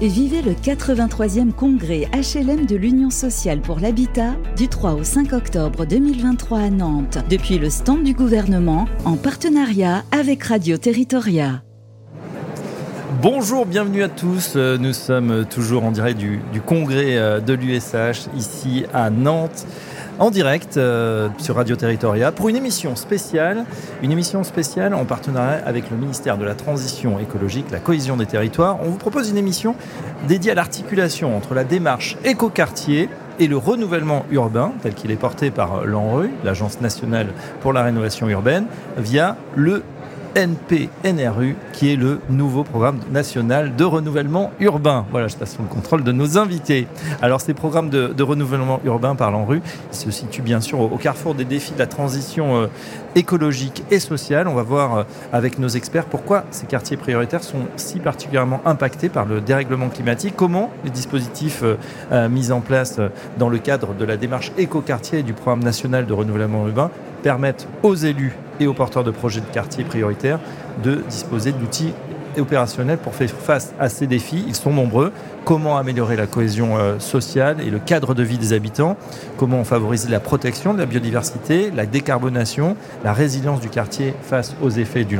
et vivez le 83e congrès HLM de l'Union sociale pour l'habitat du 3 au 5 octobre 2023 à Nantes, depuis le stand du gouvernement en partenariat avec Radio Territoria. Bonjour, bienvenue à tous. Euh, nous sommes toujours en direct du, du congrès euh, de l'USH ici à Nantes en direct euh, sur Radio Territoria pour une émission spéciale, une émission spéciale en partenariat avec le ministère de la Transition écologique, la cohésion des territoires. On vous propose une émission dédiée à l'articulation entre la démarche écoquartier et le renouvellement urbain, tel qu'il est porté par l'ANRU, l'Agence nationale pour la rénovation urbaine, via le NPNRU, qui est le nouveau programme national de renouvellement urbain. Voilà, je passe sous le contrôle de nos invités. Alors, ces programmes de, renouvellement urbain par l'ANRU se situent bien sûr au, carrefour des défis de la transition euh, écologique et sociale. On va voir euh, avec nos experts pourquoi ces quartiers prioritaires sont si particulièrement impactés par le dérèglement climatique, comment les dispositifs euh, mis en place dans le cadre de la démarche écoquartier et du programme national de renouvellement urbain permettent aux élus et aux porteurs de projets de quartier prioritaires de disposer d'outils opérationnels pour faire face à ces défis. Ils sont nombreux. Comment améliorer la cohésion euh, sociale et le cadre de vie des habitants? Comment favoriser la protection de la biodiversité, la décarbonation, la résilience du quartier face aux effets du,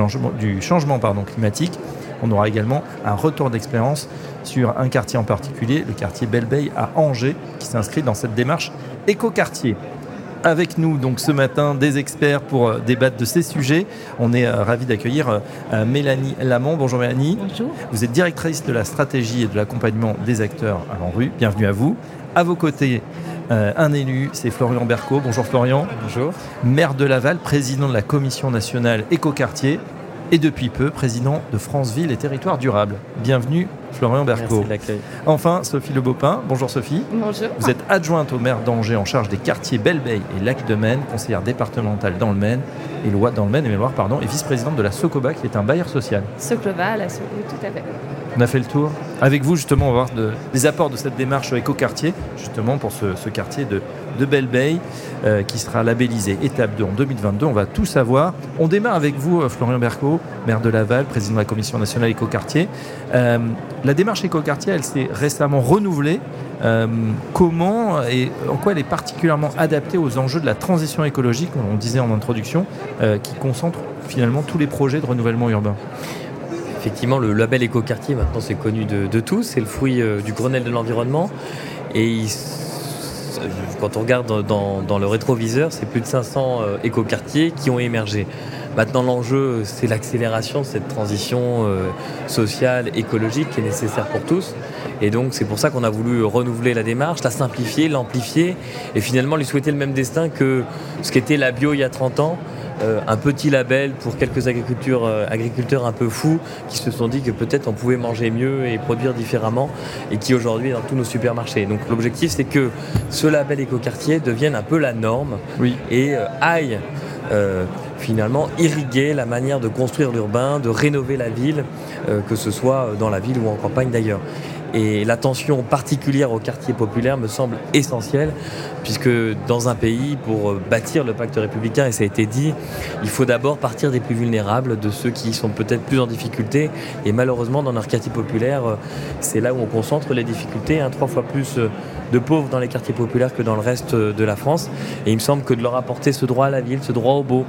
changement climatique? On aura également un retour d'expérience sur un quartier en particulier, le quartier Belleveille à Angers, qui s'inscrit dans cette démarche éco-quartier avec nous donc ce matin des experts pour euh, débattre de ces sujets. On est euh, ravi d'accueillir euh, Mélanie Lamont. Bonjour Mélanie. Bonjour. Vous êtes directrice de la stratégie et de l'accompagnement des acteurs à l'ANRU. Bienvenue à vous. À vos côtés, un élu, c'est Florian Berco. Bonjour Florian. Bonjour. Maire de Laval, président de la Commission nationale Écoquartier et depuis peu président de France Ville et Territoire Durable. Bienvenue Florian Berco. Enfin, Sophie Le Beaupin. Bonjour Sophie. Bonjour. Vous êtes adjointe au maire d'Angers en charge des quartiers Belle-Beille et Lac de Maine, conseillère départementale dans le Maine et loi dans le Maine et Loire, pardon, et vice-présidente de la Socoba qui est un bailleur social. Socoba, la Socoba, tout à fait. On a fait le tour. Avec vous, justement, on va voir des apports de cette démarche éco-quartier, justement pour ce, quartier de, de Belle-Beille, euh, qui sera labellisé étape 2 en 2022. On va tout savoir. On démarre avec vous, euh, Florian Berco, maire de Laval, président de la Commission nationale éco-quartier. Euh, la démarche éco-quartier, elle s'est récemment renouvelée. comment et en quoi elle est particulièrement adaptée aux enjeux de la transition écologique, on disait en introduction, qui concentre finalement tous les projets de renouvellement urbain? Effectivement, le label écoquartier, maintenant, c'est connu de, tous. C'est le fruit euh, du Grenelle de l'environnement. Et quand on regarde dans, le rétroviseur, c'est plus de 500 euh, écoquartiers qui ont émergé. Maintenant, l'enjeu, c'est l'accélération de cette transition euh, sociale, écologique qui est nécessaire pour tous. Et donc, c'est pour ça qu'on a voulu renouveler la démarche, la simplifier, l'amplifier et finalement lui souhaiter le même destin que ce qu'était la bio il y a 30 ans. Euh, un petit label pour quelques euh, agriculteurs un peu fous qui se sont dit que peut-être on pouvait manger mieux et produire différemment et qui aujourd'hui est dans tous nos supermarchés. Donc l'objectif c'est que ce label écoquartier devienne un peu la norme et euh, aille finalement irriguer la manière de construire l'urbain, de rénover la ville, que ce soit dans la ville ou en campagne d'ailleurs. Et l'attention particulière aux quartiers populaires me semble essentielle, puisque dans un pays, pour bâtir le pacte républicain, et ça a été dit, il faut d'abord partir des plus vulnérables, de ceux qui sont peut-être plus en difficulté. Et malheureusement, dans nos quartiers populaires, c'est là où on concentre les difficultés, hein, trois fois plus de pauvres dans les quartiers populaires que dans le reste de la France. Et il me semble que de leur apporter ce droit à la ville, ce droit au beau,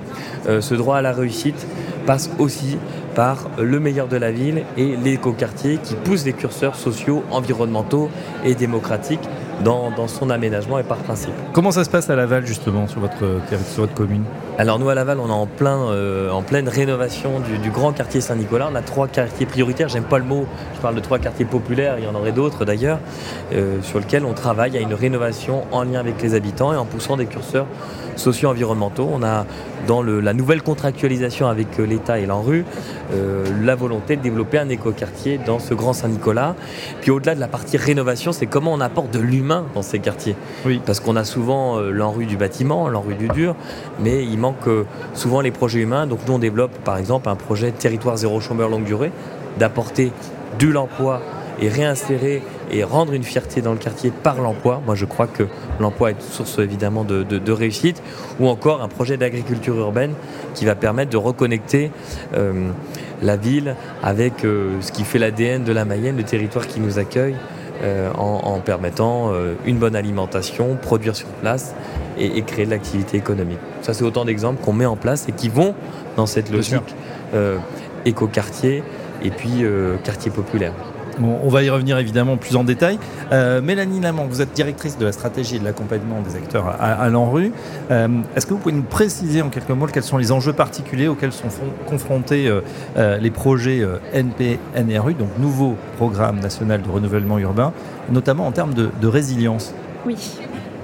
euh, ce droit à la réussite, passe aussi par le meilleur de la ville et l'écoquartier qui pousse des curseurs sociaux, environnementaux et démocratiques dans, son aménagement et par principe. Comment ça se passe à Laval justement sur votre, sur votre commune? Alors nous à Laval on est en, plein, euh, en pleine rénovation du, grand quartier Saint-Nicolas. On a trois quartiers prioritaires, j'aime pas le mot, je parle de trois quartiers populaires, il y en aurait d'autres d'ailleurs, euh, sur lesquels on travaille à une rénovation en lien avec les habitants et en poussant des curseurs socio-environnementaux. On a dans la nouvelle contractualisation avec euh, l'État et l'ANRU euh, la volonté de développer un écoquartier dans ce grand Saint-Nicolas. Puis au-delà de la partie rénovation, c'est comment on apporte de l'humain dans ces quartiers. Oui. Parce qu'on a souvent euh, l'ANRU du bâtiment, l'ANRU du dur, mais il manque souvent les projets humains. Donc nous on développe par exemple un projet territoire zéro chômeur longue durée, d'apporter de l'emploi et réinsérer et rendre une fierté dans le quartier par l'emploi. Moi, je crois que l'emploi est source évidemment de, réussite. Ou encore un projet d'agriculture urbaine qui va permettre de reconnecter euh, la ville avec euh, ce qui fait l'ADN de la Mayenne, le territoire qui nous accueille. Euh, en, permettant une bonne alimentation, produire sur place et, créer de l'activité économique. Ça, c'est autant d'exemples qu'on met en place et qui vont dans cette logique éco-quartier et puis quartier populaire on va y revenir évidemment plus en détail. Euh, Mélanie Lamont, vous êtes directrice de la stratégie et de l'accompagnement des acteurs à, l'ANRU. Euh, est-ce que vous pouvez nous préciser en quelques mots quels sont les enjeux particuliers auxquels sont confrontés euh, les projets NP-NRU, donc nouveau programme national de renouvellement urbain, notamment en termes de résilience? Oui,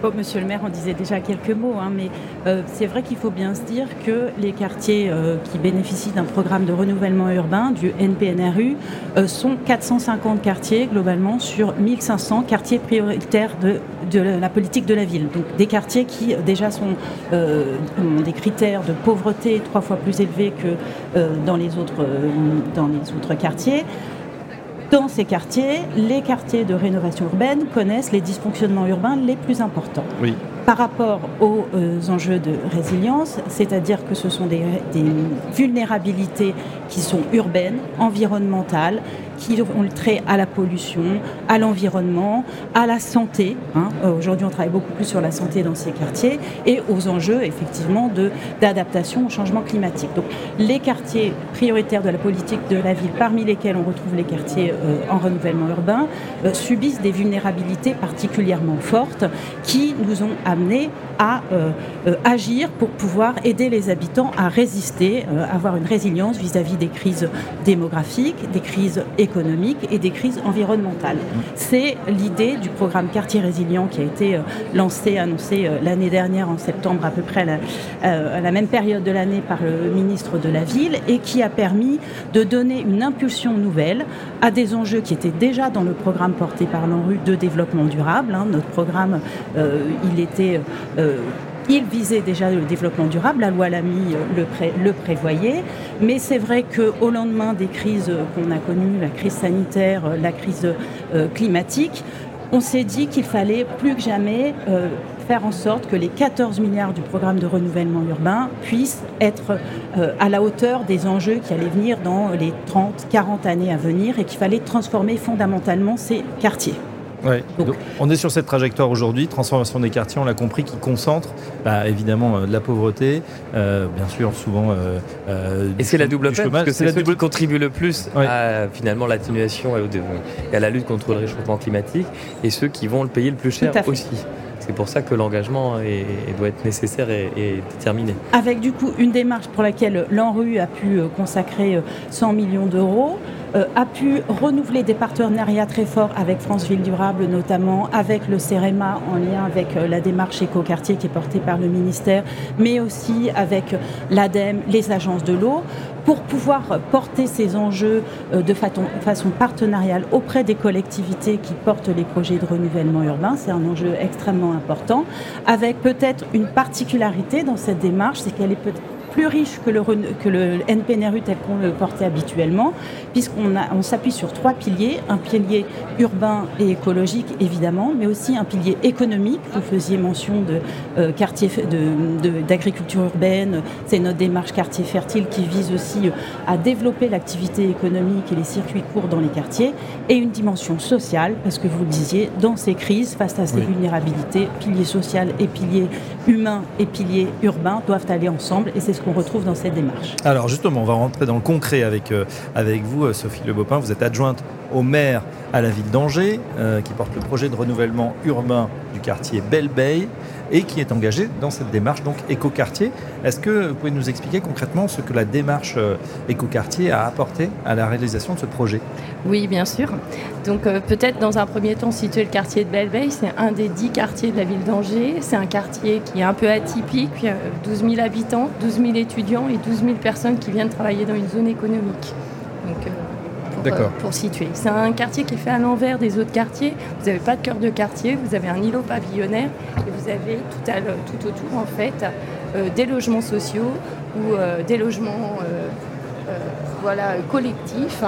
Oh, monsieur le maire en disait déjà quelques mots, hein, mais euh, c'est vrai qu'il faut bien se dire que les quartiers euh, qui bénéficient d'un programme de renouvellement urbain du NPNRU euh, sont 450 quartiers globalement sur 1500 quartiers prioritaires de, la politique de la ville. Donc des quartiers qui déjà sont ont des critères de pauvreté trois fois plus élevés que dans les autres quartiers. Dans ces quartiers, les quartiers de rénovation urbaine connaissent les dysfonctionnements urbains les plus importants. Par rapport aux euh, enjeux de résilience, c'est-à-dire que ce sont des, vulnérabilités qui sont urbaines, environnementales, qui ont le trait à la pollution, à l'environnement, à la santé. Hein. Euh, aujourd'hui, on travaille beaucoup plus sur la santé dans ces quartiers et aux enjeux effectivement d'adaptation au changement climatique. Donc, les quartiers prioritaires de la politique de la ville, parmi lesquels on retrouve les quartiers euh, en renouvellement urbain, subissent des vulnérabilités particulièrement fortes qui nous ont amenés à agir pour pouvoir aider les habitants à résister, avoir une résilience vis-à-vis -vis des crises démographiques, des crises économiques et des crises environnementales. C'est l'idée du programme Quartier Résilient qui a été euh, lancé, annoncé euh, l'année dernière en septembre à peu près euh, à la, même période de l'année par le ministre de la Ville et qui a permis de donner une impulsion nouvelle à des enjeux qui étaient déjà dans le programme porté par l'ANRU de développement durable. Hein. Notre programme, il était il visait déjà le développement durable, la loi Lamy le, le prévoyait, mais c'est vrai qu'au lendemain des crises qu'on a connues, la crise sanitaire, la crise euh, climatique, on s'est dit qu'il fallait plus que jamais euh, faire en sorte que les 14 milliards du programme de renouvellement urbain puissent être euh, à la hauteur des enjeux qui allaient venir dans les 30, 40 années à venir et qu'il fallait transformer fondamentalement ces quartiers. Donc, on est sur cette trajectoire aujourd'hui, transformation des quartiers, on l'a compris, qui concentre bah, évidemment euh, de la pauvreté, euh, bien sûr souvent. Euh, et c'est la double peine, parce que c'est la double... qui contribue le plus à finalement l'atténuation et, à la lutte contre le réchauffement climatique, et ceux qui vont le payer le plus cher aussi. C'est pour ça que l'engagement doit être nécessaire et, et, déterminé. Avec du coup une démarche pour laquelle l'ANRU a pu consacrer 100 millions d'euros. Euh, a pu renouveler des partenariats très forts avec France Ville Durable, notamment avec le CEREMA en lien avec euh, la démarche éco-quartier qui est portée par le ministère, mais aussi avec l'ADEME, les agences de l'eau, pour pouvoir porter ces enjeux euh, de façon partenariale auprès des collectivités qui portent les projets de renouvellement urbain. C'est un enjeu extrêmement important, avec peut-être une particularité dans cette démarche, c'est qu'elle est peut-être plus riche que le, que le NPNRU tel qu'on le portait habituellement, puisqu'on on s'appuie sur trois piliers, un pilier urbain et écologique évidemment, mais aussi un pilier économique. Vous faisiez mention de euh, quartier d'agriculture urbaine, c'est notre démarche quartier fertile qui vise aussi euh, à développer l'activité économique et les circuits courts dans les quartiers, et une dimension sociale, parce que vous le disiez, dans ces crises, face à ces vulnérabilités, pilier social et pilier humain et pilier urbain doivent aller ensemble, et c'est ce qu'on retrouve dans cette démarche. Alors justement, on va rentrer dans le concret avec, euh, vous, euh, Sophie Le Bopin. Vous êtes adjointe au maire à la ville d'Angers, euh, qui porte le projet de renouvellement urbain du quartier Belle Bay et qui est engagé dans cette démarche donc écoquartier. Est-ce que vous pouvez nous expliquer concrètement ce que la démarche écoquartier a apporté à la réalisation de ce projet? Oui, bien sûr. Donc peut-être dans un premier temps situer le quartier de Belle Bay, c'est un des dix quartiers de la ville d'Angers. C'est un quartier qui est un peu atypique, 12 000 habitants, 12 000 étudiants et 12 000 personnes qui viennent travailler dans une zone économique. Euh, pour, euh, pour, situer. C'est un quartier qui est fait à l'envers des autres quartiers. Vous n'avez pas de cœur de quartier, vous avez un îlot pavillonnaire et vous avez tout, à tout autour en fait euh, des logements sociaux ou des logements voilà, collectifs.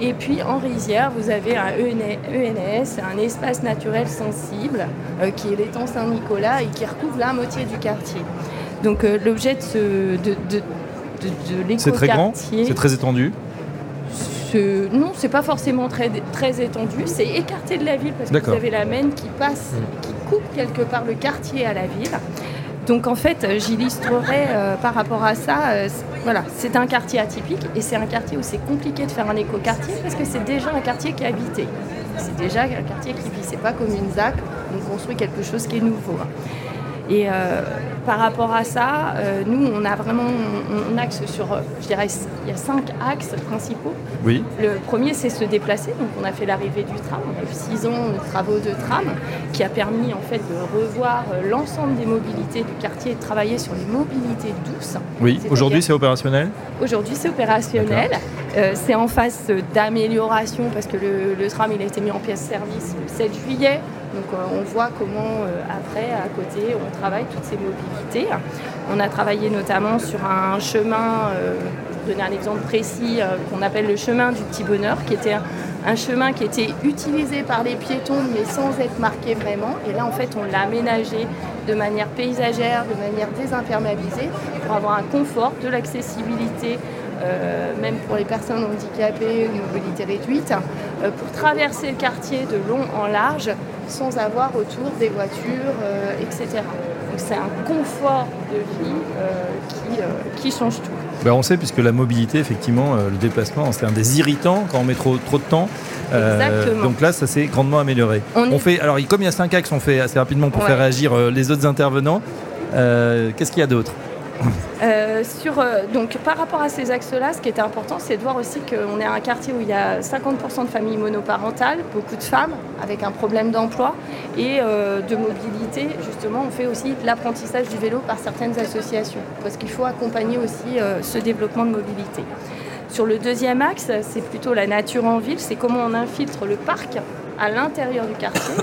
Et puis en rizière, vous avez un ENS, un espace naturel sensible, euh, qui est l'étang Saint-Nicolas et qui recouvre la moitié du quartier. Donc euh, l'objet de, de, de, de, C'est très grand, c'est très étendu non, c'est pas forcément très, très étendu. C'est écarté de la ville parce que vous avez la Maine qui passe, mmh. qui coupe quelque part le quartier à la ville. Donc en fait, j'illustrerai euh, par rapport à ça, euh, voilà, c'est un quartier atypique et c'est un quartier où c'est compliqué de faire un écoquartier parce que c'est déjà un quartier qui est habité. C'est déjà un quartier qui vit, c'est pas comme une ZAC, on construit quelque chose qui est nouveau. Et euh, par rapport à ça, euh, nous, on a vraiment, on, axe sur, euh, je dirais, il y a cinq axes principaux. Oui. Le premier, c'est se déplacer. Donc, on a fait l'arrivée du tram. On a eu six ans de travaux de tram qui a permis, en fait, de revoir l'ensemble des mobilités du quartier et de travailler sur les mobilités douces. Oui. Aujourd'hui, c'est opérationnel? Aujourd'hui, c'est opérationnel. c'est en phase d'amélioration parce que le, le, tram, il a été mis en pièce service le 7 juillet. Donc euh, on voit comment euh, après, à côté, on travaille toutes ces mobilités. On a travaillé notamment sur un chemin, euh, je donner un exemple précis, qu'on appelle le chemin du petit bonheur, qui était un, chemin qui était utilisé par les piétons mais sans être marqué vraiment. Et là en fait on l'a aménagé de manière paysagère, de manière désimperméabilisée pour avoir un confort, de l'accessibilité même pour les personnes handicapées ou mobilité réduite, pour traverser le quartier de long en large sans avoir autour des voitures, euh, etc. Donc c'est un confort de vie euh, qui, euh, qui, change tout. Ben on sait, puisque la mobilité, effectivement, le déplacement, c'est un des irritants quand on met trop, trop de temps. Exactement. donc là, ça s'est grandement amélioré. On, fait, alors, comme il y a cinq axes, on fait assez rapidement pour faire réagir les autres intervenants. Qu'est-ce qu'il y a d'autre? Euh, euh, donc, par rapport à ces axes-là, ce qui est important, c'est de voir aussi qu'on est un quartier où il y a 50% de familles monoparentales, beaucoup de femmes avec un problème d'emploi et euh, de mobilité. Justement, on fait aussi l'apprentissage du vélo par certaines associations parce qu'il faut accompagner aussi ce développement de mobilité. Sur le deuxième axe, c'est plutôt la nature en ville, c'est comment on infiltre le parc à l'intérieur du quartier.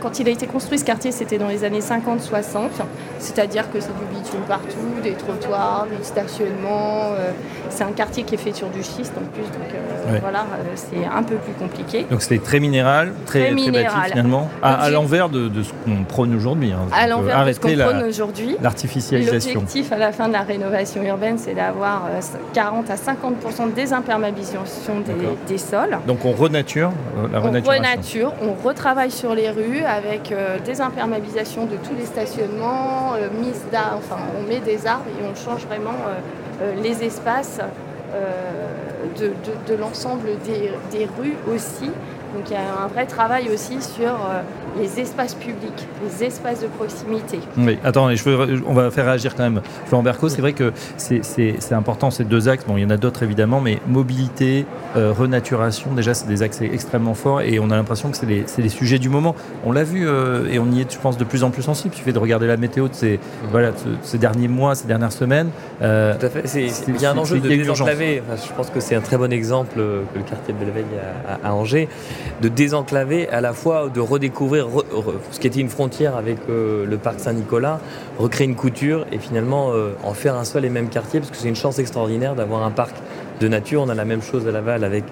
Quand il a été construit, ce quartier, c'était dans les années 50-60, c'est-à-dire que c'est du bitume partout, des trottoirs, du stationnement. Euh, c'est un quartier qui est fait sur du schiste en plus, donc euh, voilà, euh, c'est un peu plus compliqué. Donc c'était très minéral, très, très, minéral. finalement, à, l'envers de, ce qu'on prône aujourd'hui. Hein. À l'envers de ce qu'on prône aujourd'hui. L'artificialisation. L'objectif à la fin de la rénovation urbaine, c'est d'avoir 40 à 50% de désimperméabilisation des, des, sols. Donc on renature la renaturation. On renature, on retravaille sur les rues avec des imperméabilisations de tous les stationnements, mise enfin on met des arbres et on change vraiment les espaces de, de, l'ensemble des, des, rues aussi. Donc il y a un vrai travail aussi sur euh, les espaces publics, les espaces de proximité. Oui, attends, on va faire réagir quand même Florent Berco. C'est vrai que c'est important ces deux axes. Bon, il y en a d'autres évidemment, mais mobilité, euh, renaturation, déjà c'est des axes extrêmement forts et on a l'impression que c'est les, les, sujets du moment. On l'a vu euh, et on y est, je pense, de plus en plus sensible. Il suffit de regarder la météo de ces, mmh. voilà, ces derniers mois, ces dernières semaines. Tout à fait. Il y a un enjeu de désenclaver. je pense que c'est un très bon exemple que le quartier de Belleveille à Angers de désenclaver, à la fois de redécouvrir ce qui était une frontière avec euh, le parc Saint-Nicolas, recréer une couture et finalement euh, en faire un seul et même quartier, parce que c'est une chance extraordinaire d'avoir un parc de nature. On a la même chose à Laval avec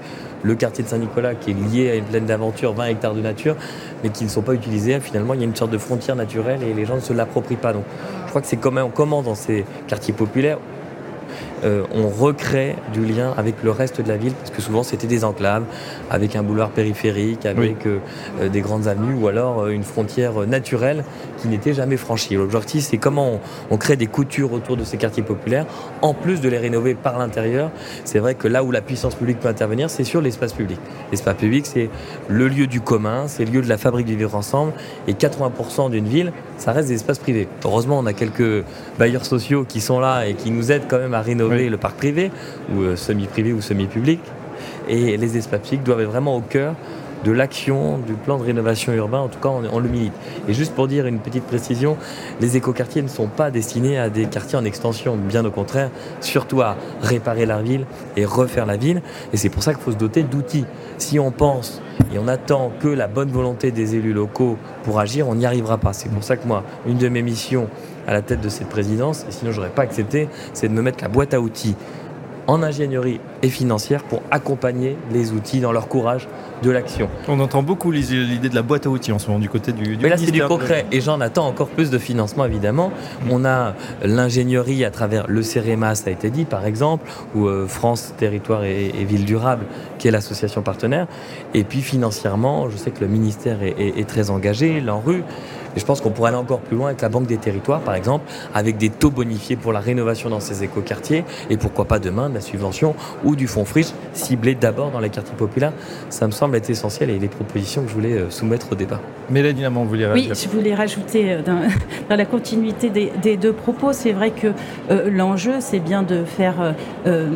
le quartier de Saint-Nicolas qui est lié à une plaine d'aventure, 20 hectares de nature, mais qui ne sont pas utilisés. Finalement, il y a une sorte de frontière naturelle et les gens ne se l'approprient pas. Donc, je crois que c'est comme on dans ces quartiers populaires euh, on recrée du lien avec le reste de la ville, parce que souvent c'était des enclaves, avec un boulevard périphérique, avec euh, euh, des grandes avenues, ou alors une frontière naturelle qui n'était jamais franchie. L'objectif, c'est comment on, crée des coutures autour de ces quartiers populaires, en plus de les rénover par l'intérieur. C'est vrai que là où la puissance publique peut intervenir, c'est sur l'espace public. L'espace public, c'est le lieu du commun, c'est le lieu de la fabrique du vivre ensemble, et 80% d'une ville, ça reste des espaces privés. Heureusement, on a quelques bailleurs sociaux qui sont là et qui nous aident quand même à rénover le parc privé, ou euh, semi-privé ou semi-public. Et les espaces publics doivent être vraiment au cœur de l'action du plan de rénovation urbain, en tout cas on, le milite. Et juste pour dire une petite précision, les écoquartiers ne sont pas destinés à des quartiers en extension, bien au contraire, surtout à réparer la ville et refaire la ville. Et c'est pour ça qu'il faut se doter d'outils. Si on pense et on attend que la bonne volonté des élus locaux pour agir, on n'y arrivera pas. C'est pour ça que moi, une de mes missions à la tête de cette présidence, et sinon j'aurais pas accepté, c'est de me mettre la boîte à outils en ingénierie et financière pour accompagner les outils dans leur courage de l'action. On entend beaucoup l'idée de la boîte à outils en ce moment du côté du, du Mais là, c'est du concret et j'en attends encore plus de financement évidemment. Mm. On a l'ingénierie à travers le CEREMA, ça a été dit par exemple, ou euh, France Territoire et, et Ville Durable, qui est l'association partenaire. Et puis financièrement, je sais que le ministère est, est, est très engagé, l'ANRU. Et je pense qu'on pourrait aller encore plus loin avec la Banque des Territoires, par exemple, avec des taux bonifiés pour la rénovation dans ces écoquartiers, et pourquoi pas demain de la subvention ou du fonds friche ciblé d'abord dans les quartiers populaires. Ça me semble être essentiel et les propositions que je voulais euh, soumettre au débat. Mélanie Lamont, vous voulez Oui, je voulais rajouter euh, dans, dans la continuité des, des deux propos, c'est vrai que euh, l'enjeu, c'est bien de faire euh,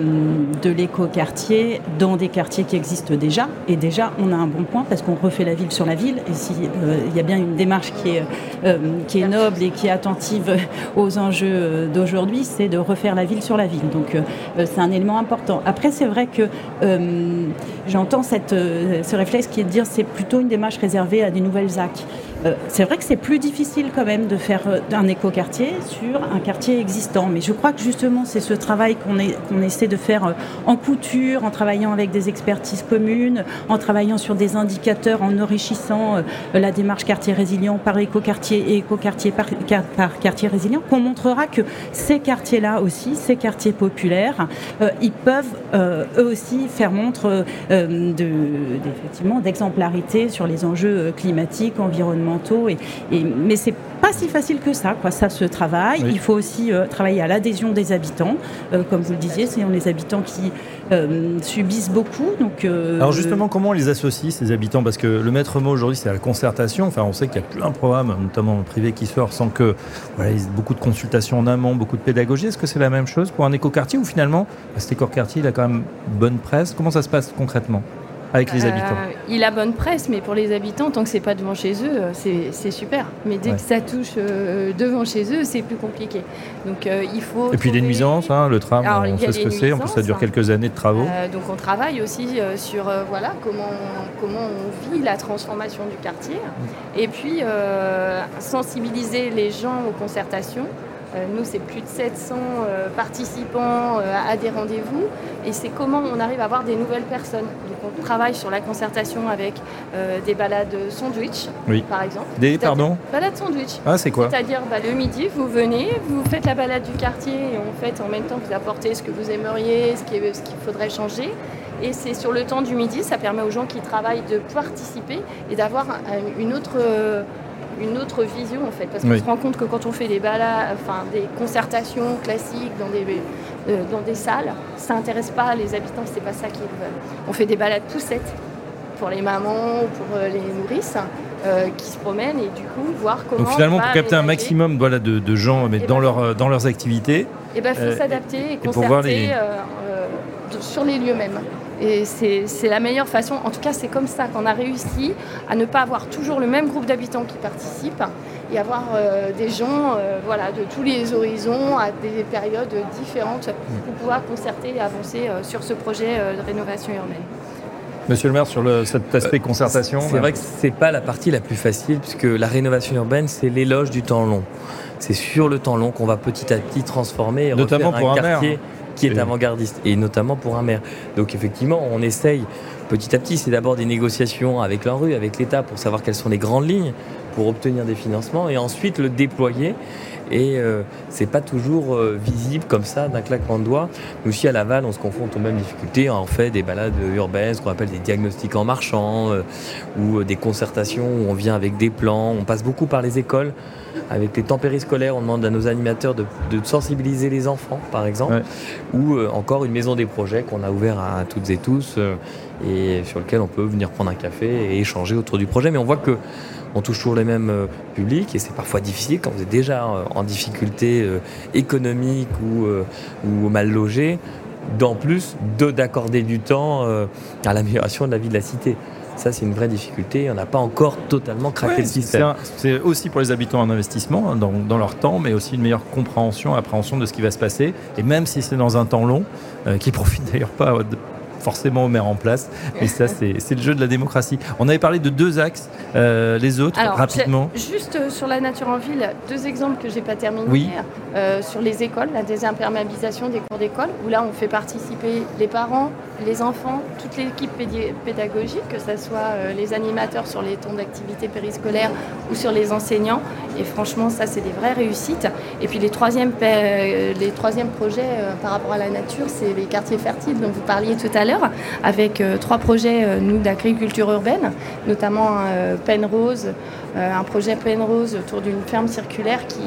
de l'écoquartier dans des quartiers qui existent déjà. Et déjà, on a un bon point parce qu'on refait la ville sur la ville. Et s'il euh, y a bien une démarche qui est euh, qui est noble et qui est attentive aux enjeux d'aujourd'hui, c'est de refaire la ville sur la ville. Donc euh, c'est un élément important. Après, c'est vrai que euh, j'entends ce réflexe qui est de dire c'est plutôt une démarche réservée à des nouvelles ZAC. Euh, c'est vrai que c'est plus difficile quand même de faire euh, un écoquartier sur un quartier existant. Mais je crois que justement, c'est ce travail qu'on essaie de faire euh, en couture, en travaillant avec des expertises communes, en travaillant sur des indicateurs, en enrichissant la démarche quartier résilient par écoquartier et écoquartier par, par quartier résilient, qu'on montrera que ces quartiers-là aussi, ces quartiers populaires, ils peuvent eux aussi faire montre euh, d'exemplarité sur les enjeux climatiques, environnementaux et, et, mais c'est pas si facile que ça, quoi. Ça se travaille. Oui. Il faut aussi euh, travailler à l'adhésion des habitants. Euh, comme vous le disiez, c'est les habitants qui euh, subissent beaucoup. Donc, Alors justement, comment on les associe, ces habitants? Parce que le maître mot aujourd'hui, c'est la concertation. Enfin, on sait qu'il y a plein de programmes, notamment privé, qui sort sans que voilà, il y ait beaucoup de consultations en amont, beaucoup de pédagogie. Est-ce que c'est la même chose pour un écoquartier ou finalement, cet écoquartier, il a quand même bonne presse? Comment ça se passe concrètement? Avec les habitants euh, Il a bonne presse, mais pour les habitants, tant que c'est pas devant chez eux, euh, c'est super. Mais dès ouais. que ça touche euh, devant chez eux, c'est plus compliqué. Donc il faut. Et puis les nuisances, hein, le tram, Alors, on sait ce que c'est. En plus, ça dure quelques années de travaux. Donc on travaille aussi sur voilà comment comment on vit la transformation du quartier. Et puis sensibiliser les gens aux concertations. Euh, nous, c'est plus de 700 euh, participants euh, à des rendez-vous. Et c'est comment on arrive à avoir des nouvelles personnes. Donc, on travaille sur la concertation avec des balades sandwich, oui. par exemple. Des, pardon Balades sandwich. Ah, c'est quoi C'est-à-dire, bah, le midi, vous venez, vous faites la balade du quartier et en fait, en même temps, vous apportez ce que vous aimeriez, ce qu'il qu faudrait changer. Et c'est sur le temps du midi, ça permet aux gens qui travaillent de participer et d'avoir une autre une autre vision en fait parce qu'on oui. se rend compte que quand on fait des balades enfin des concertations classiques dans des euh, dans des salles ça intéresse pas les habitants c'est pas ça qu'ils veulent. On fait des balades poussettes pour les mamans ou pour euh, les nourrices euh, qui se promènent et du coup voir comment donc finalement pour capter un maximum voilà, de, de gens mais dans, ben, leur, dans leurs activités et ben faut euh, s'adapter et concerter les... sur les lieux mêmes et c'est la meilleure façon, en tout cas c'est comme ça qu'on a réussi à ne pas avoir toujours le même groupe d'habitants qui participent et avoir euh, des gens euh, voilà, de tous les horizons à des périodes différentes pour pouvoir concerter et avancer euh, sur ce projet euh, de rénovation urbaine. Monsieur le maire, sur le, cet aspect concertation C'est vrai que ce n'est pas la partie la plus facile puisque la rénovation urbaine c'est l'éloge du temps long. C'est sur le temps long qu'on va petit à petit transformer et Notamment pour un, un quartier. Maire qui est avant-gardiste, et notamment pour un maire. Donc effectivement, on essaye petit à petit, c'est d'abord des négociations avec l'ANRU, avec l'État, pour savoir quelles sont les grandes lignes pour obtenir des financements, et ensuite le déployer. Et euh, c'est pas toujours euh, visible comme ça d'un claquement de doigts. Nous aussi à Laval, on se confronte aux mêmes difficultés. On fait des balades urbaines, ce qu'on appelle des diagnostics en marchand, euh, ou des concertations où on vient avec des plans. On passe beaucoup par les écoles avec les temps périscolaires, on demande à nos animateurs de, de sensibiliser les enfants, par exemple, ouais. ou euh, encore une maison des projets qu'on a ouvert à, à, toutes et tous euh, et sur lequel on peut venir prendre un café et échanger autour du projet. Mais on voit que on touche toujours les mêmes euh, publics et c'est parfois difficile quand vous êtes déjà en difficulté économique ou, ou mal logé, d'en plus d'accorder du temps à l'amélioration de la vie de la cité. Ça, c'est une vraie difficulté. On n'a pas encore totalement craqué ouais, le système. C'est aussi pour les habitants un investissement hein, dans, dans, leur temps, mais aussi une meilleure compréhension, appréhension de ce qui va se passer. Et même si c'est dans un temps long, euh, qui profite d'ailleurs pas forcément au maire en place. Mais ça, c'est le jeu de la démocratie. On avait parlé de deux axes. Euh, les autres, rapidement Juste euh, sur la nature en ville, deux exemples que j'ai pas terminés. Oui. Euh, sur les écoles, la désimperméabilisation des cours d'école, où là on fait participer les parents, les enfants, toute l'équipe pédagogique, que ce soit les animateurs sur les temps d'activité périscolaire ou sur les enseignants. Et franchement, ça c'est des vraies réussites. Et puis les troisièmes, troisièmes projets par rapport à la nature, c'est les quartiers fertiles dont vous parliez tout à l'heure, avec trois projets d'agriculture urbaine, notamment Penrose, euh, un projet Penrose autour d'une ferme circulaire qui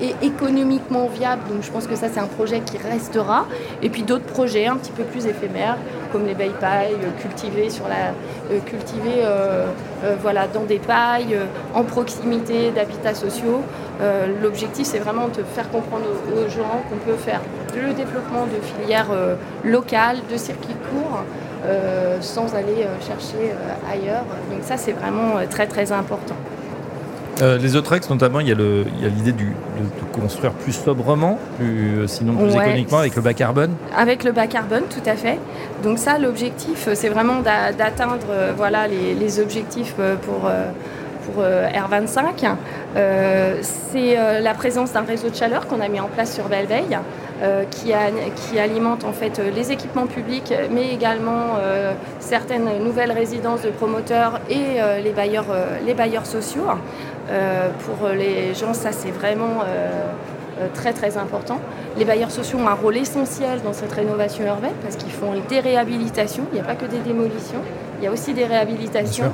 est économiquement viable. Donc je pense que ça, c'est un projet qui restera. Et puis d'autres projets un petit peu plus éphémères, comme les belles pailles, euh, cultivées, sur la, euh, voilà, dans des pailles, en proximité d'habitats sociaux. L'objectif, c'est vraiment de faire comprendre aux, gens qu'on peut faire le développement de filières locales, de circuits courts. Euh, sans aller euh, chercher euh, ailleurs. Donc ça, c'est vraiment très très important. Les autres axes, notamment, il y a l'idée de, construire plus sobrement, sinon plus économiquement, avec le bas carbone. Avec le bas carbone, tout à fait. Donc ça, l'objectif, c'est vraiment d'atteindre voilà, les, objectifs pour, pour R25. c'est la présence d'un réseau de chaleur qu'on a mis en place sur Belleveille. Euh, qui, qui, alimente en fait les équipements publics, mais également euh, certaines nouvelles résidences de promoteurs et euh, les, bailleurs, les bailleurs sociaux. Pour les gens, ça c'est vraiment très très important. Les bailleurs sociaux ont un rôle essentiel dans cette rénovation urbaine parce qu'ils font des réhabilitations. Il n'y a pas que des démolitions, il y a aussi des réhabilitations.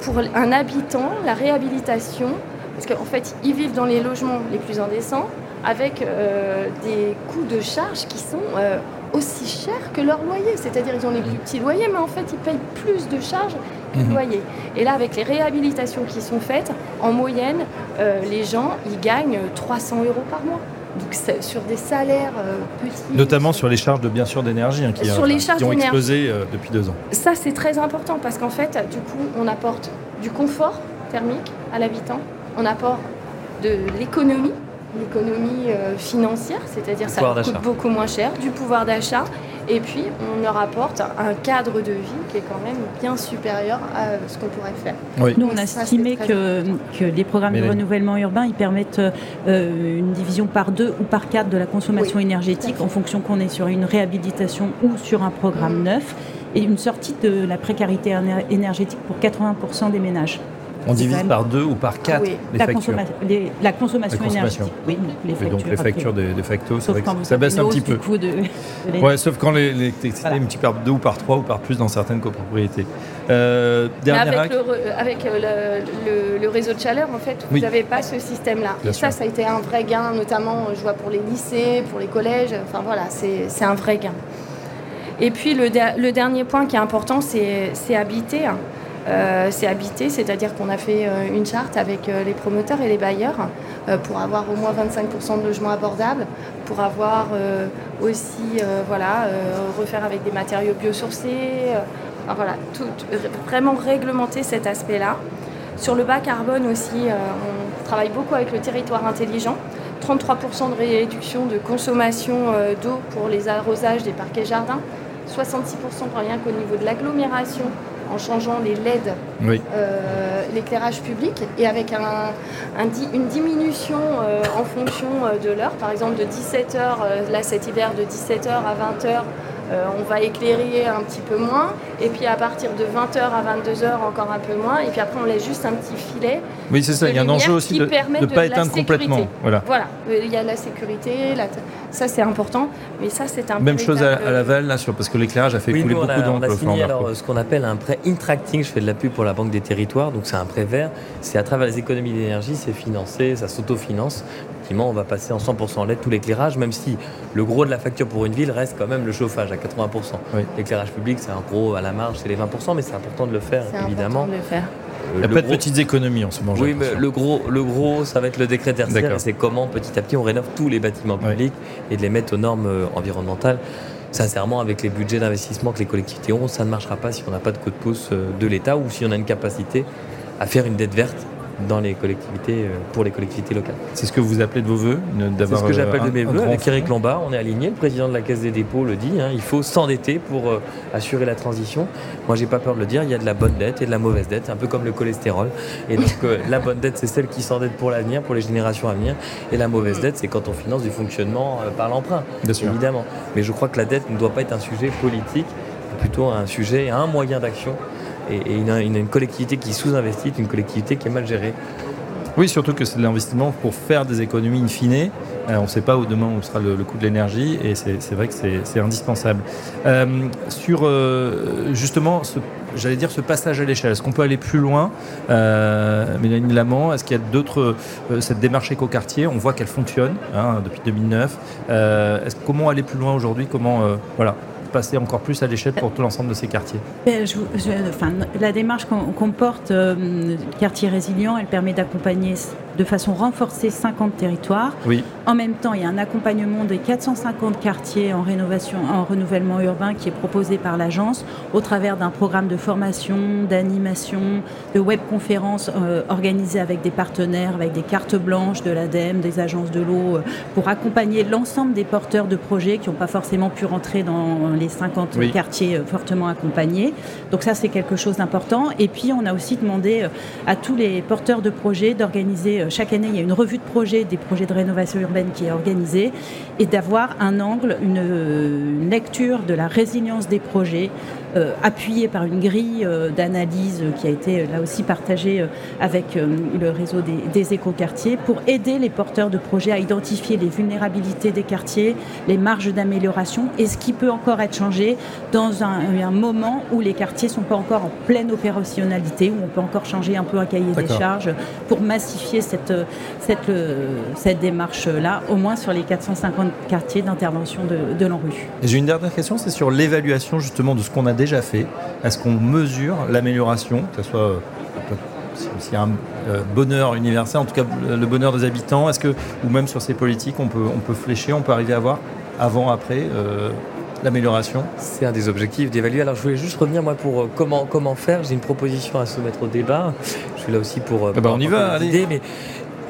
pour un habitant, la réhabilitation, parce qu'en fait, ils vivent dans les logements les plus indécents, avec euh, des coûts de charge qui sont euh, aussi chers que leur loyer. C'est-à-dire ils ont des plus petits loyers, mais en fait ils payent plus de charges que de mhm. loyer. Et là, avec les réhabilitations qui sont faites, en moyenne, euh, les gens, ils gagnent 300 euros par mois. Donc sur des salaires petits. Notamment sur les charges de bien sûr d'énergie hein, qui, sur les charges qui ont explosé depuis deux ans. Ça c'est très important parce qu'en fait, du coup, on apporte du confort thermique à l'habitant, on apporte de l'économie l'économie euh, financière, c'est-à-dire ça coûte beaucoup moins cher, du pouvoir d'achat, et puis on leur apporte un cadre de vie qui est quand même bien supérieur à ce qu'on pourrait faire. Nous, on a estimé que, que, les programmes de renouvellement urbain, ils permettent euh, une division par deux ou par quatre de la consommation énergétique en fonction qu'on est sur une réhabilitation ou sur un programme mm. neuf, et une sortie de la précarité énergétique pour 80% des ménages. On divise par deux ou par quatre les la, factures. la consommation énergétique. Oui, les factures. donc les factures des, factos, ça baisse un petit peu. ouais, sauf quand les, les, multipliés par deux ou par trois ou par plus dans certaines copropriétés. Euh, avec, le, avec euh, le, réseau de chaleur, en fait, vous n'avez pas ce système-là. Et ça, ça a été un vrai gain, notamment, je vois pour les lycées, pour les collèges. Enfin voilà, c'est un vrai gain. Et puis le, le dernier point qui est important, c'est habiter. Euh, c'est habité, c'est-à-dire qu'on a fait euh, une charte avec euh, les promoteurs et les bailleurs pour avoir au moins 25% de logements abordables, pour avoir aussi, voilà, refaire avec des matériaux biosourcés, voilà, vraiment réglementer cet aspect-là. Sur le bas carbone aussi, on travaille beaucoup avec le territoire intelligent. 33% de réduction de consommation d'eau pour les arrosages des parquets jardins, 66% rien qu'au niveau de l'agglomération en changeant les LED, euh, l'éclairage public, et avec un, une diminution euh, en fonction euh, de l'heure. Par exemple, de 17h, là cet hiver, de 17h à 20h, on va éclairer un petit peu moins. Et puis à partir de 20h à 22h, encore un peu moins. Et puis après, on laisse juste un petit filet. Oui, c'est ça. Il y a un enjeu aussi de ne pas éteindre complètement. Voilà. voilà. Il y a la sécurité, la ça, c'est important. Mais ça, c'est un Même chose à, Laval, là, sur, parce que l'éclairage a fait couler beaucoup d'encre. On a signé alors, ce qu'on appelle un prêt Intracting. Je fais de la pub pour la Banque des Territoires. Donc, c'est un prêt vert. C'est à travers les économies d'énergie, c'est financé, ça s'autofinance. Effectivement, on va passer en 100% LED tout l'éclairage, même si le gros de la facture pour une ville reste quand même le chauffage à 80%. L'éclairage public, c'est un gros à la marge, c'est les 20%, mais c'est important de le faire, évidemment. de le faire. Il n'y a pas de petites économies en ce moment. Oui, mais le gros, le gros, ça va être le décret tertiaire. C'est comment petit à petit on rénove tous les bâtiments publics et de les mettre aux normes euh, environnementales. Sincèrement, avec les budgets d'investissement que les collectivités ont, ça ne marchera pas si on n'a pas de coup de pouce euh, de l'État ou si on a une capacité à faire une dette verte dans les collectivités, pour les collectivités locales. C'est ce que vous appelez de vos voeux C'est ce que j'appelle de mes voeux. Avec Eric Lombard, on est aligné. Le président de la Caisse des dépôts le dit. Hein, il faut s'endetter pour assurer la transition. Moi, j'ai pas peur de le dire. Il y a de la bonne dette et de la mauvaise dette, un peu comme le cholestérol. Et donc, la bonne dette, c'est celle qui s'endette pour l'avenir, pour les générations à venir. Et la mauvaise dette, c'est quand on finance du fonctionnement par l'emprunt, évidemment. Mais je crois que la dette ne doit pas être un sujet politique, plutôt un sujet, un moyen d'action. Et, une, collectivité qui sous-investit, une collectivité qui est mal gérée. Oui, surtout que c'est de l'investissement pour faire des économies in fine. Euh, on ne sait pas où demain où sera le, coût de l'énergie et c'est vrai que c'est indispensable. Euh, sur euh, justement, j'allais dire ce passage à l'échelle, est-ce qu'on peut aller plus loin Mélanie Lamont, est-ce qu'il y a d'autres, cette démarche éco-quartier, on voit qu'elle fonctionne hein, depuis 2009. comment aller plus loin aujourd'hui? Comment voilà, passer encore plus à l'échelle pour tout l'ensemble de ces quartiers. Enfin, La démarche qu'on porte, euh, quartier résilient, elle permet d'accompagner de façon renforcée 50 territoires. Oui. En même temps, il y a un accompagnement des 450 quartiers en rénovation, en renouvellement urbain qui est proposé par l'agence au travers d'un programme de formation, d'animation, de webconférences euh, organisées avec des partenaires, avec des cartes blanches de l'ADEME, des agences de l'eau, euh, pour accompagner l'ensemble des porteurs de projets qui n'ont pas forcément pu rentrer dans les 50 quartiers euh, fortement accompagnés. Donc ça, c'est quelque chose d'important. Et puis, on a aussi demandé à tous les porteurs de projets d'organiser, chaque année, il y a une revue de projet des projets de rénovation urbaine qui est organisée, et d'avoir un angle, une, lecture de la résilience des projets, appuyée par une grille d'analyse qui a été là aussi partagée avec le réseau des, des écoquartiers pour aider les porteurs de projets à identifier les vulnérabilités des quartiers, les marges d'amélioration et ce qui peut encore être changer dans un, moment où les quartiers ne sont pas encore en pleine opérationnalité, où on peut encore changer un peu un cahier des charges pour massifier cette, cette, cette démarche-là, au moins sur les 450 quartiers d'intervention de, de l'ANRU. J'ai une dernière question, c'est sur l'évaluation justement de ce qu'on a déjà fait. Est-ce qu'on mesure l'amélioration, que ce soit euh, s'il y a un euh, bonheur universel, en tout cas le bonheur des habitants, est-ce que, ou même sur ces politiques, on peut, on peut flécher, on peut arriver à voir avant, après euh, l'amélioration? C'est un des objectifs d'évaluer. Alors je voulais juste revenir moi pour euh, comment, comment faire. J'ai une proposition à soumettre au débat. Je suis là aussi pour... Euh, ah bah on y va, allez. mais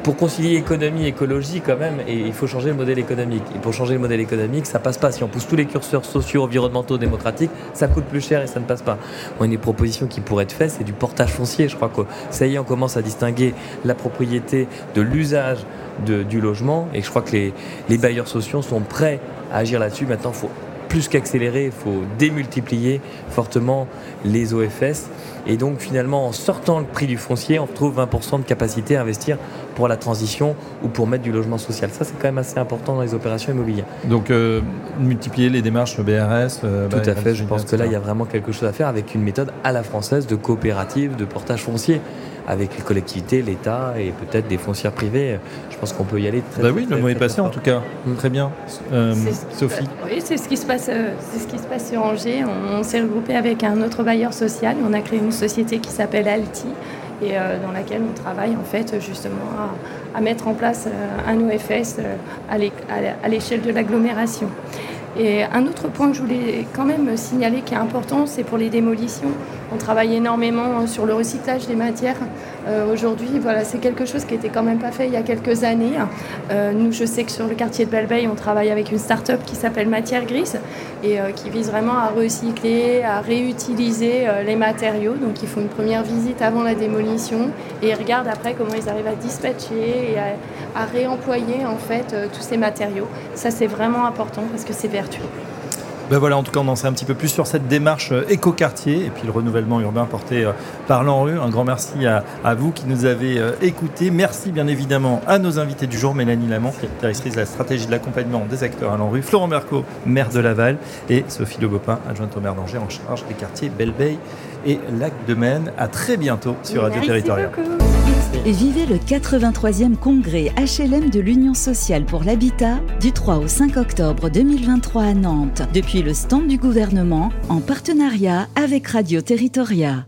pour concilier économie et écologie quand même, et il faut changer le modèle économique. Et pour changer le modèle économique, ça passe pas. Si on pousse tous les curseurs sociaux, environnementaux, démocratiques, ça coûte plus cher et ça ne passe pas. Moi, une des propositions qui pourrait être faite, c'est du portage foncier. Je crois que ça y est, on commence à distinguer la propriété de l'usage du logement, et je crois que les, les bailleurs sociaux sont prêts à agir là-dessus. Maintenant, il faut plus qu'accélérer, il faut démultiplier fortement les OFS. Et donc finalement, en sortant le prix du foncier, on retrouve 20% de capacité à investir pour la transition ou pour mettre du logement social. Ça, c'est quand même assez important dans les opérations immobilières. Donc euh, multiplier les démarches BRS. Euh, Tout à fait, je pense que là, il y a vraiment quelque chose à faire avec une méthode à la française de coopérative, de portage foncier avec les collectivités, l'État et peut-être des foncières privées. Je pense qu'on peut y aller très, bah oui, le mot est passé en tout cas. Mm. Très bien. Euh, Sophie. Oui, c'est ce qui se passe. Euh, c'est ce qui se passe sur Angers. On, s'est regroupé avec un autre bailleur social. On a créé une société qui s'appelle Alti et euh, dans laquelle on travaille en fait justement à, mettre en place un OFS à l'échelle de l'agglomération. Et un autre point que je voulais quand même signaler qui est important, c'est pour les démolitions. On travaille énormément sur le recyclage des matières. Euh, aujourd'hui, voilà, c'est quelque chose qui n'était quand même pas fait il y a quelques années. Euh, nous, je sais que sur le quartier de Belleveille, on travaille avec une start-up qui s'appelle Matière Grise et euh, qui vise vraiment à recycler, à réutiliser les matériaux. Donc, ils font une première visite avant la démolition et ils regardent après comment ils arrivent à dispatcher et à, à réemployer en fait tous ces matériaux. Ça, c'est vraiment important parce que c'est vertueux. Ben voilà, en tout cas, on en sait un petit peu plus sur cette démarche euh, éco-quartier et puis le renouvellement urbain porté euh, par l'ANRU. Un grand merci à, vous qui nous avez euh, écoutés. Merci bien évidemment à nos invités du jour, Mélanie Lamont, directrice de la stratégie de l'accompagnement des acteurs à l'ANRU, Florent Merco, maire de Laval, et Sophie Lebopin, adjointe au maire d'Angers en charge des quartiers Belle-Beille et Lac de Maine. À très bientôt sur Radio Territorial. Vivez le 83e congrès HLM de l'Union sociale pour l'habitat du 3 au 5 octobre 2023 à Nantes, depuis le stand du gouvernement en partenariat avec Radio Territoria.